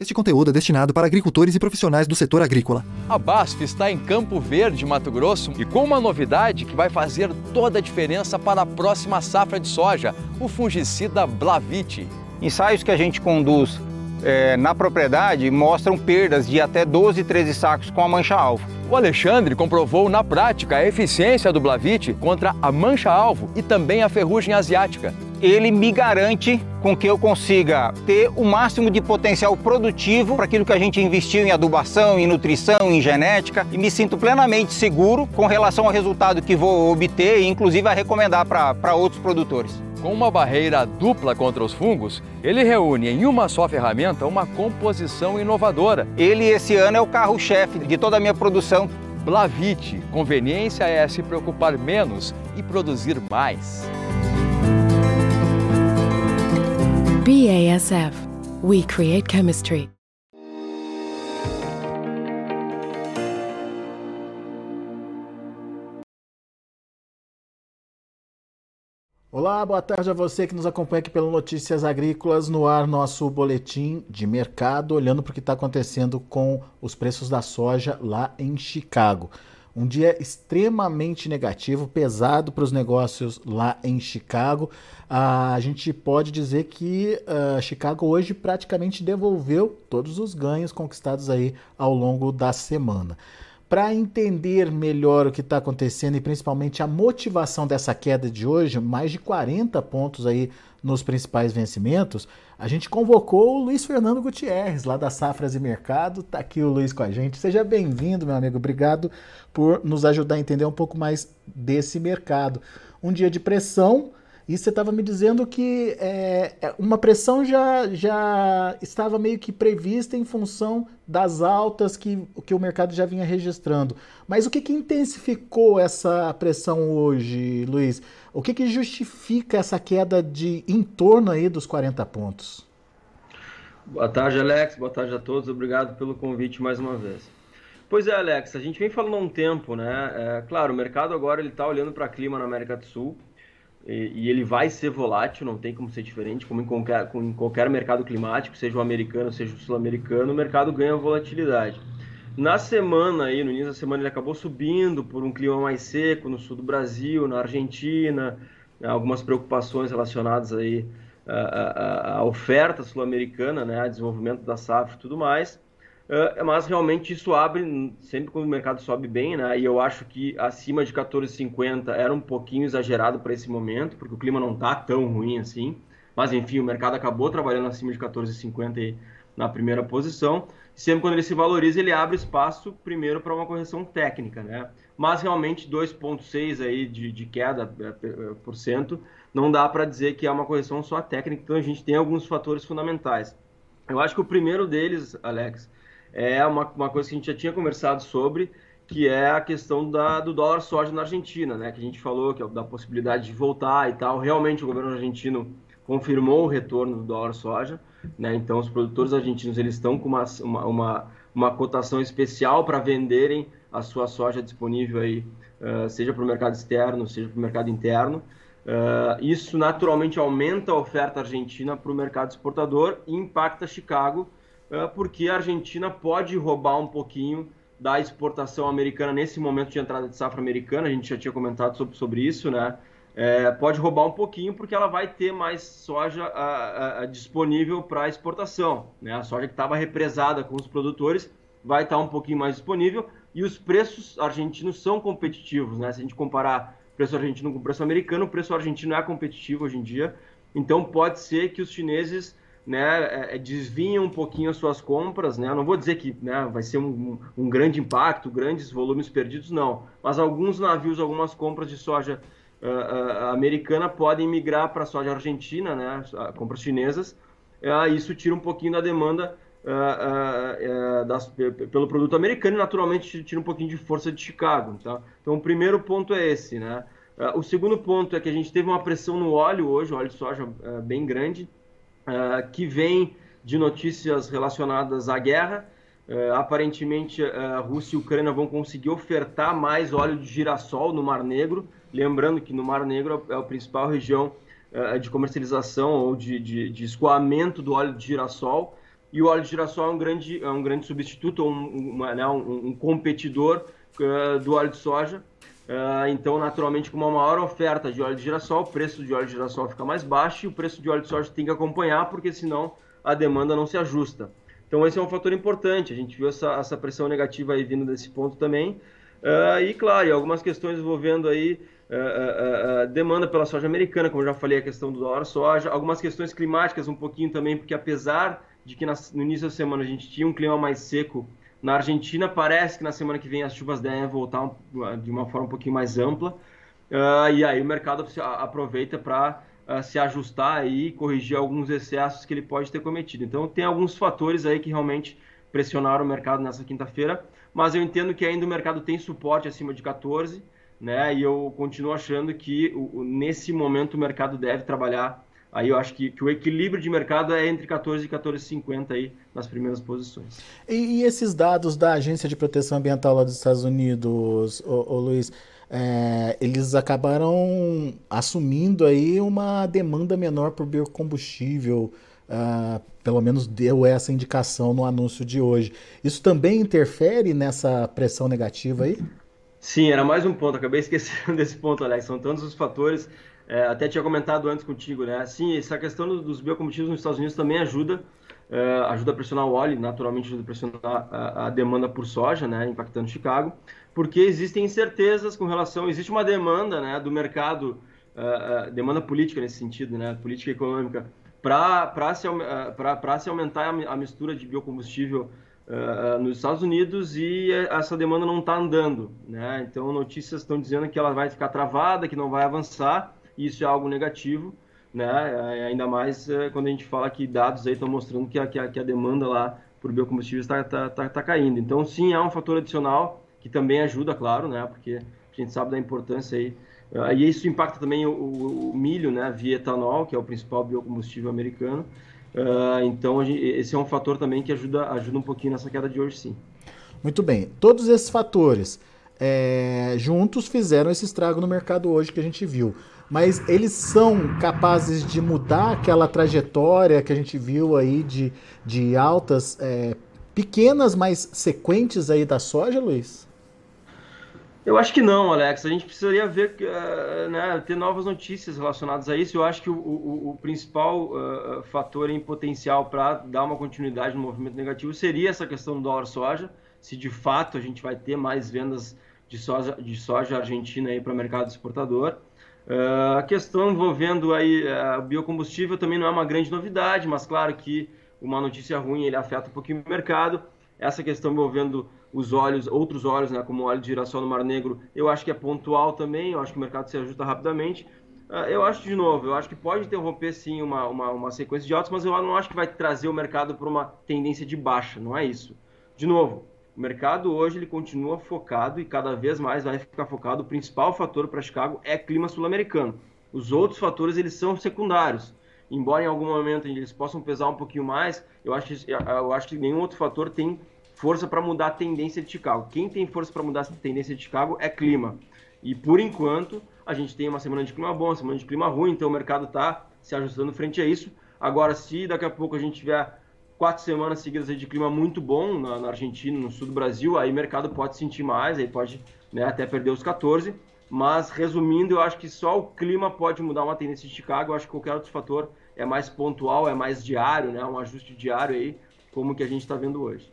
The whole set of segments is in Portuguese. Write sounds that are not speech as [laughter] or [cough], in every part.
Este conteúdo é destinado para agricultores e profissionais do setor agrícola. A BASF está em Campo Verde, Mato Grosso, e com uma novidade que vai fazer toda a diferença para a próxima safra de soja, o fungicida Blavite. Ensaios que a gente conduz é, na propriedade mostram perdas de até 12, 13 sacos com a mancha-alvo. O Alexandre comprovou na prática a eficiência do Blavite contra a mancha-alvo e também a ferrugem asiática ele me garante com que eu consiga ter o máximo de potencial produtivo para aquilo que a gente investiu em adubação, em nutrição, em genética e me sinto plenamente seguro com relação ao resultado que vou obter e inclusive a recomendar para outros produtores. Com uma barreira dupla contra os fungos, ele reúne em uma só ferramenta uma composição inovadora. Ele esse ano é o carro-chefe de toda a minha produção. Blavite, conveniência é se preocupar menos e produzir mais. BASF. We create chemistry. Olá, boa tarde a você que nos acompanha aqui pelo Notícias Agrícolas, no ar nosso boletim de mercado, olhando para o que está acontecendo com os preços da soja lá em Chicago. Um dia extremamente negativo, pesado para os negócios lá em Chicago. Ah, a gente pode dizer que uh, Chicago hoje praticamente devolveu todos os ganhos conquistados aí ao longo da semana. Para entender melhor o que está acontecendo e principalmente a motivação dessa queda de hoje, mais de 40 pontos aí nos principais vencimentos, a gente convocou o Luiz Fernando Gutierrez, lá da Safras e Mercado. Está aqui o Luiz com a gente. Seja bem-vindo, meu amigo. Obrigado por nos ajudar a entender um pouco mais desse mercado. Um dia de pressão, e você estava me dizendo que é, é, uma pressão já, já estava meio que prevista em função das altas que, que o mercado já vinha registrando. Mas o que, que intensificou essa pressão hoje, Luiz? O que, que justifica essa queda de em torno aí dos 40 pontos? Boa tarde, Alex. Boa tarde a todos. Obrigado pelo convite mais uma vez. Pois é, Alex, a gente vem falando há um tempo, né? É, claro, o mercado agora ele está olhando para o clima na América do Sul e, e, ele vai ser volátil, não tem como ser diferente, como em qualquer, em qualquer mercado climático, seja o americano, seja o sul-americano, o mercado ganha volatilidade. Na semana aí, no início da semana, ele acabou subindo por um clima mais seco no sul do Brasil, na Argentina, né, algumas preocupações relacionadas aí à, à, à oferta sul-americana, né, a desenvolvimento da safra e tudo mais. Uh, mas realmente isso abre sempre quando o mercado sobe bem, né? E eu acho que acima de 14,50 era um pouquinho exagerado para esse momento, porque o clima não está tão ruim assim. Mas enfim, o mercado acabou trabalhando acima de 14,50 na primeira posição. Sempre quando ele se valoriza, ele abre espaço primeiro para uma correção técnica, né? Mas realmente 2,6 aí de, de queda é, é, por cento não dá para dizer que é uma correção só técnica. Então a gente tem alguns fatores fundamentais. Eu acho que o primeiro deles, Alex, é uma, uma coisa que a gente já tinha conversado sobre, que é a questão da, do dólar soja na Argentina, né? Que a gente falou que é da possibilidade de voltar e tal. Realmente o governo argentino confirmou o retorno do dólar soja, né? Então os produtores argentinos eles estão com uma, uma, uma, uma cotação especial para venderem a sua soja disponível aí, uh, seja para o mercado externo, seja para o mercado interno. Uh, isso naturalmente aumenta a oferta argentina para o mercado exportador e impacta Chicago porque a Argentina pode roubar um pouquinho da exportação americana nesse momento de entrada de safra americana, a gente já tinha comentado sobre, sobre isso, né? É, pode roubar um pouquinho porque ela vai ter mais soja a, a, disponível para exportação. Né? A soja que estava represada com os produtores vai estar tá um pouquinho mais disponível e os preços argentinos são competitivos. Né? Se a gente comparar preço argentino com preço americano, o preço argentino é competitivo hoje em dia. Então pode ser que os chineses né, é, é, desvinham um pouquinho as suas compras, né? Não vou dizer que né, vai ser um, um, grande impacto, grandes volumes perdidos, não. Mas alguns navios, algumas compras de soja uh, uh, americana podem migrar para soja argentina, né? Compras chinesas. Uh, isso tira um pouquinho da demanda das, pelo produto americano e naturalmente tira um pouquinho de força de Chicago. Tá? Então o primeiro ponto é esse, né? o segundo ponto é que a gente teve uma pressão no óleo hoje, óleo de soja bem grande uh, que vem de notícias relacionadas à guerra. Uh, aparentemente, uh, Rússia e Ucrânia vão conseguir ofertar mais óleo de girassol no Mar Negro. Lembrando que no Mar Negro é a principal região de comercialização ou de, de, de, escoamento do óleo de girassol. e o óleo de girassol é um grande, é um grande substituto, um, uma, né, um, um competidor uh, do óleo de soja. Uh, então, naturalmente, com uma maior oferta de óleo de girassol, o preço de óleo de girassol fica mais baixo e o preço de óleo de soja tem que acompanhar, porque senão a demanda não se ajusta. Então, esse é um fator importante. A gente viu essa, essa pressão negativa aí vindo desse ponto também. Uh, e, claro, algumas questões envolvendo aí uh, demanda pela soja americana, como eu já falei, a questão do dólar soja, algumas questões climáticas um pouquinho também, porque apesar de que no início da semana a gente tinha um clima mais seco na Argentina, parece que na semana que vem as chuvas devem voltar de uma forma um pouquinho mais ampla. Uh, e aí o mercado aproveita para uh, se ajustar e corrigir alguns excessos que ele pode ter cometido. Então tem alguns fatores aí que realmente pressionaram o mercado nessa quinta-feira, mas eu entendo que ainda o mercado tem suporte acima de 14, né? E eu continuo achando que nesse momento o mercado deve trabalhar Aí eu acho que, que, o equilíbrio de mercado é entre 14 e 14,50 aí nas primeiras posições. E, e, esses dados da Agência de Proteção Ambiental lá dos Estados Unidos, ô, ô Luiz, é, eles acabaram assumindo aí uma demanda menor por biocombustível, uh, pelo menos deu essa indicação no anúncio de hoje. Isso também interfere nessa pressão negativa aí? Sim, era mais um ponto, acabei esquecendo [laughs] desse ponto, Alex. São tantos os fatores é, até tinha comentado antes contigo, né? Sim, essa questão dos biocombustíveis nos Estados Unidos também ajuda, é, ajuda a pressionar o óleo, naturalmente ajuda a pressionar a, a, demanda por soja, né? Impactando Chicago, porque existem incertezas com relação, existe uma demanda, né? Do mercado, uh, uh, demanda política nesse sentido, né? Política econômica, para se, se aumentar a, a mistura de biocombustível Uh, nos Estados Unidos e essa demanda não está andando. Né? Então, notícias estão dizendo que ela vai ficar travada, que não vai avançar isso é algo negativo, né? É, ainda mais é, quando a gente fala que dados aí estão mostrando que a, que a, que a demanda lá por biocombustíveis está tá, tá, tá caindo. Então, sim, é um fator adicional que também ajuda, claro, né? Porque a gente sabe da importância aí. Uh, e isso impacta também o, o, o, milho, né? Via etanol, que é o principal biocombustível americano. Uh, então, esse é um fator também que ajuda, ajuda um pouquinho nessa queda de hoje, sim. Muito bem. Todos esses fatores é, juntos fizeram esse estrago no mercado hoje que a gente viu mas eles são capazes de mudar aquela trajetória que a gente viu aí de, de altas é, pequenas, mas sequentes aí da soja, Luiz? Eu acho que não, Alex. A gente precisaria ver, uh, né, ter novas notícias relacionadas a isso. Eu acho que o, o, o principal uh, fator em potencial para dar uma continuidade no movimento negativo seria essa questão do dólar soja. Se de fato a gente vai ter mais vendas de soja, de soja argentina para o mercado exportador. Uh, a questão envolvendo aí uh, biocombustível também não é uma grande novidade, mas claro que uma notícia ruim ele afeta um pouquinho o mercado. Essa questão envolvendo os óleos, outros óleos, né, como o óleo de girassol no Mar Negro, eu acho que é pontual também, eu acho que o mercado se ajusta rapidamente. Uh, eu acho, de novo, eu acho que pode interromper sim uma, uma, uma sequência de altos, mas eu não acho que vai trazer o mercado para uma tendência de baixa, não é isso. De novo, o mercado hoje ele continua focado e cada vez mais vai ficar focado. O principal fator para Chicago é clima sul-americano. Os outros fatores eles são secundários. Embora em algum momento eles possam pesar um pouquinho mais, eu acho, eu acho que nenhum outro fator tem força para mudar a tendência de Chicago. Quem tem força para mudar a tendência de Chicago é clima. E por enquanto a gente tem uma semana de clima bom, semana de clima ruim, então o mercado está se ajustando frente a isso. Agora, se daqui a pouco a gente tiver quatro semanas seguidas de clima muito bom na, na, Argentina, no sul do Brasil, aí o mercado pode sentir mais, aí pode né, até perder os 14. Mas resumindo, eu acho que só o clima pode mudar uma tendência de Chicago. Eu acho que qualquer outro fator é mais pontual, é mais diário, né? Um ajuste diário aí, como que a gente está vendo hoje.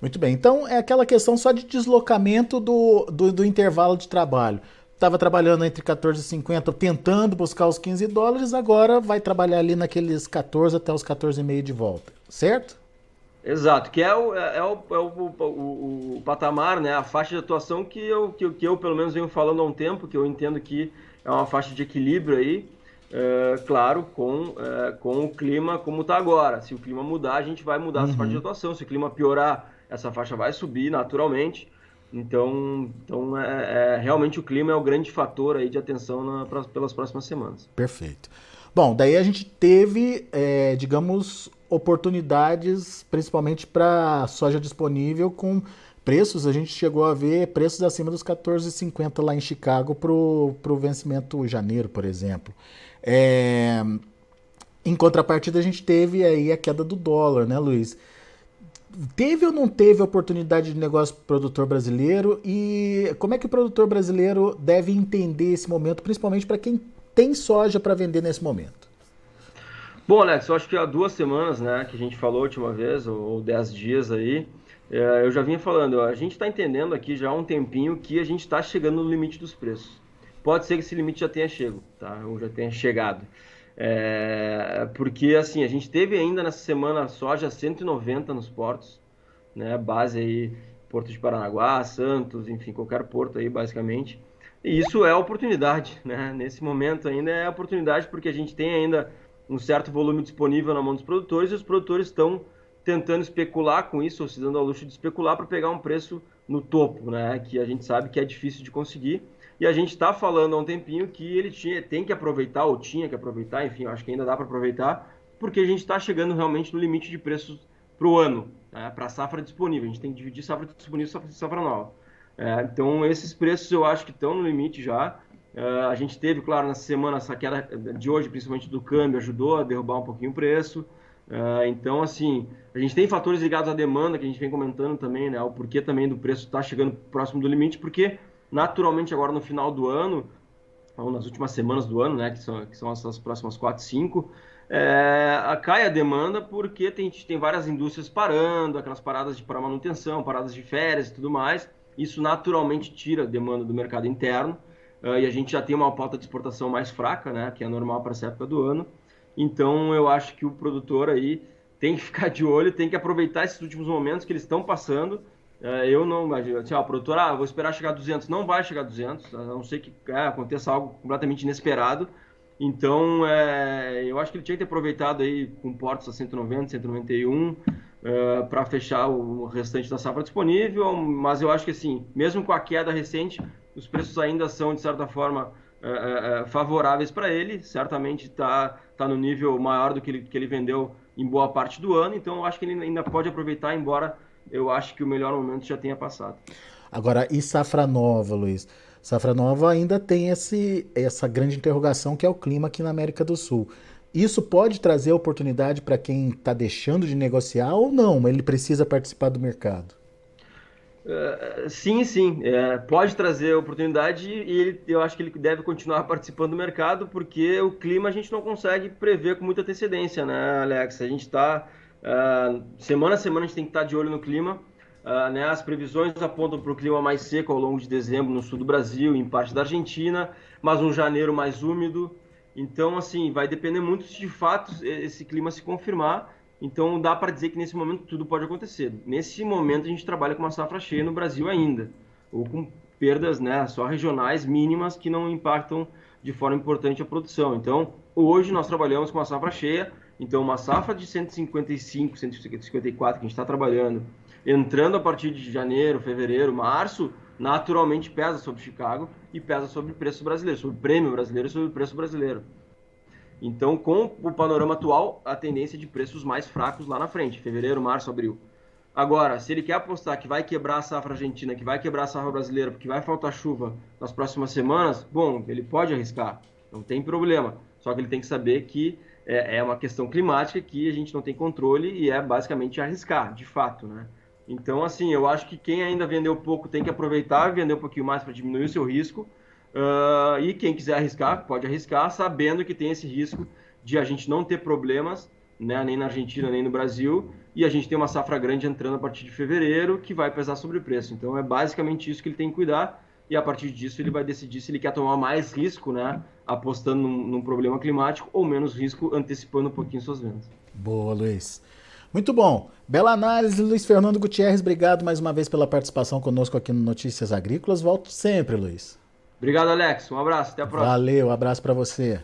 Muito bem. Então é aquela questão só de deslocamento do, do, do intervalo de trabalho. Estava trabalhando entre 14,50, tentando buscar os 15 dólares, agora vai trabalhar ali naqueles 14 até os 14,5 de volta certo? Exato, que é o, é, é, o, é o, o, o, patamar, né, a faixa de atuação que eu, que, que, eu pelo menos venho falando há um tempo, que eu entendo que é uma faixa de equilíbrio aí, é, claro, com, é, com o clima como está agora. Se o clima mudar, a gente vai mudar uhum. essa faixa de atuação. Se o clima piorar, essa faixa vai subir naturalmente. Então, então é, é realmente o clima é o grande fator aí de atenção na, pra, pelas próximas semanas. Perfeito. Bom, daí a gente teve, é, digamos, oportunidades, principalmente para soja disponível com preços. A gente chegou a ver preços acima dos 14,50 lá em Chicago para o vencimento janeiro, por exemplo. É, em contrapartida, a gente teve aí a queda do dólar, né, Luiz? Teve ou não teve oportunidade de negócio para o produtor brasileiro e como é que o produtor brasileiro deve entender esse momento, principalmente para quem tem soja para vender nesse momento? Bom, Alex, eu acho que há duas semanas, né, que a gente falou a última vez, ou, dez dias aí, é, eu já vinha falando, a gente está entendendo aqui já há um tempinho que a gente está chegando no limite dos preços. Pode ser que esse limite já tenha chego, tá? Ou já tenha chegado. É, porque assim, a gente teve ainda nessa semana soja 190 nos portos, né? Base aí Porto de Paranaguá, Santos, enfim, qualquer porto aí basicamente. E isso é oportunidade, né? Nesse momento ainda é oportunidade porque a gente tem ainda um certo volume disponível na mão dos produtores e os produtores estão tentando especular com isso, ou se dando ao luxo de especular para pegar um preço no topo, né? Que a gente sabe que é difícil de conseguir. E a gente está falando há um tempinho que ele tinha, tem que aproveitar, ou tinha que aproveitar, enfim, acho que ainda dá para aproveitar, porque a gente está chegando realmente no limite de preços para o ano, né, para a safra disponível. A gente tem que dividir safra disponível e safra, nova. É, então, esses preços eu acho que estão no limite já. É, a gente teve, claro, nessa semana, essa queda de hoje, principalmente do câmbio, ajudou a derrubar um pouquinho o preço. É, então, assim, a gente tem fatores ligados à demanda que a gente vem comentando também, né? O porquê também do preço estar tá chegando próximo do limite, porque Naturalmente, agora no final do ano, ou nas últimas semanas do ano, né, que são, que são essas próximas 4, 5, é, cai a demanda porque tem, tem várias indústrias parando, aquelas paradas de para manutenção, paradas de férias e tudo mais. Isso naturalmente tira a demanda do mercado interno uh, e a gente já tem uma pauta de exportação mais fraca, né, que é normal para essa época do ano. Então eu acho que o produtor aí tem que ficar de olho, tem que aproveitar esses últimos momentos que eles estão passando é, eu não imagino, assim, ó, produtor, ah, vou esperar chegar a 200. Não vai chegar a 200, a não ser que é, aconteça algo completamente inesperado. Então, é, eu acho que ele tinha que ter aproveitado aí com portos a 190, 191 é, para fechar o restante da safra disponível. Mas eu acho que, assim, mesmo com a queda recente, os preços ainda são, de certa forma, é, é, é favoráveis para ele. Certamente está tá no nível maior do que ele, que ele vendeu em boa parte do ano. Então, eu acho que ele ainda pode aproveitar, embora eu acho que o melhor momento já tenha passado. Agora, e safra nova, Luiz? Safra nova ainda tem esse, essa grande interrogação que é o clima aqui na América do Sul. Isso pode trazer oportunidade para quem está deixando de negociar ou não? Ele precisa participar do mercado? Uh, sim, sim, é, pode trazer oportunidade e ele, eu acho que ele deve continuar participando do mercado porque o clima a gente não consegue prever com muita antecedência, né, Alex? A gente está Uh, semana a semana a gente tem que estar de olho no clima. Uh, né, as previsões apontam para o clima mais seco ao longo de dezembro no sul do Brasil, em parte da Argentina, mas um janeiro mais úmido. Então, assim, vai depender muito se de fato esse clima se confirmar. Então, dá para dizer que nesse momento tudo pode acontecer. Nesse momento, a gente trabalha com uma safra cheia no Brasil ainda, ou com perdas né, só regionais mínimas que não impactam de forma importante a produção. Então, hoje nós trabalhamos com uma safra cheia então, uma safra de 155, 154 que a gente está trabalhando, entrando a partir de janeiro, fevereiro, março, naturalmente pesa sobre Chicago e pesa sobre o preço brasileiro, sobre o prêmio brasileiro e sobre o preço brasileiro. Então, com o panorama atual, a tendência é de preços mais fracos lá na frente, fevereiro, março, abril. Agora, se ele quer apostar que vai quebrar a safra argentina, que vai quebrar a safra brasileira, porque vai faltar chuva nas próximas semanas, bom, ele pode arriscar, não tem problema. Só que ele tem que saber que é, é uma questão climática que a gente não tem controle e é basicamente arriscar, de fato, né? Então, assim, eu acho que quem ainda vendeu pouco tem que aproveitar, vender um pouquinho mais para diminuir o seu risco. Uh, e quem quiser arriscar, pode arriscar, sabendo que tem esse risco de a gente não ter problemas, né, nem na Argentina, nem no Brasil, e a gente tem uma safra grande entrando a partir de fevereiro que vai pesar sobre o preço. Então, é basicamente isso que ele tem que cuidar e a partir disso ele vai decidir se ele quer tomar mais risco, né, apostando num, num, problema climático ou menos risco antecipando um pouquinho suas vendas. Boa, Luiz. Muito bom. Bela análise, Luiz Fernando Gutierrez. Obrigado mais uma vez pela participação conosco aqui no Notícias Agrícolas. Volto sempre, Luiz. Obrigado, Alex. Um abraço. Até a próxima. Valeu. Um abraço para você.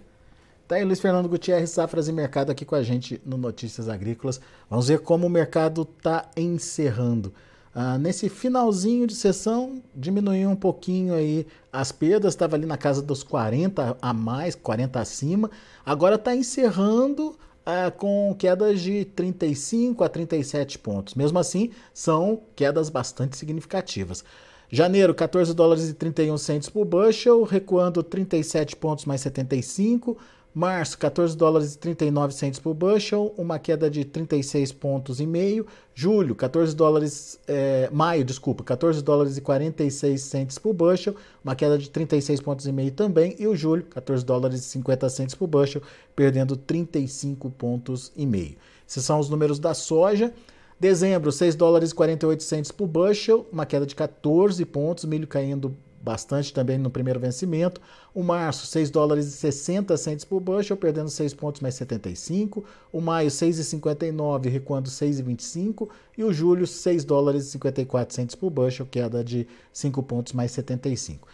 Tá aí Luiz Fernando Gutierrez, Safras e Mercado aqui com a gente no Notícias Agrícolas. Vamos ver como o mercado está encerrando. Ah, nesse finalzinho de sessão, diminuiu um pouquinho aí as perdas, estava ali na casa dos 40 a mais, 40 acima. Agora está encerrando ah, com quedas de 35 a 37 pontos. Mesmo assim, são quedas bastante significativas. Janeiro, 14 dólares e 31 centos por bushel, recuando 37 pontos mais 75. Março, 14 dólares e 39 centes por bushel, uma queda de 36 pontos e meio. Julho, 14 dólares, é, maio, desculpa, 14 dólares e 46 centes por bushel, uma queda de 36 pontos e meio também. E o julho, 14 dólares e 50 centes por bushel, perdendo 35 pontos e meio. Esses são os números da soja. Dezembro, 6 dólares e 48 centes por bushel, uma queda de 14 pontos, milho caindo bastante também no primeiro vencimento. O março, 6 dólares e 60 centes por bushel, perdendo 6 pontos mais 75. O maio, 6,59, recuando 6,25. E o julho, 6 dólares e 54 centes por bushel, queda de 5 pontos mais 75.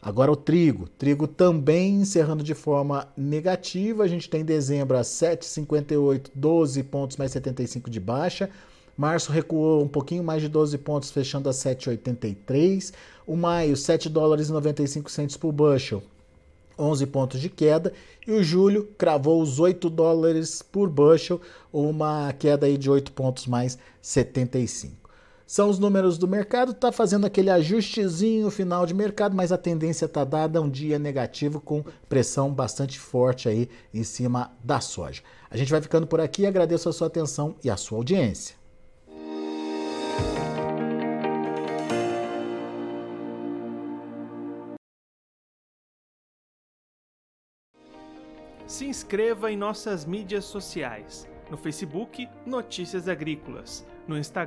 Agora o trigo. Trigo também encerrando de forma negativa. A gente tem dezembro a 7,58, 12 pontos mais 75 de baixa. Março recuou um pouquinho mais de 12 pontos, fechando a 7,83. O maio, 7 dólares e 95 centos por bushel, 11 pontos de queda. E o julho cravou os 8 dólares por bushel, uma queda aí de 8 pontos mais 75. São os números do mercado, está fazendo aquele ajustezinho final de mercado, mas a tendência está dada um dia negativo com pressão bastante forte aí em cima da soja. A gente vai ficando por aqui, agradeço a sua atenção e a sua audiência. Se inscreva em nossas mídias sociais. No Facebook, Notícias Agrícolas. No Instagram,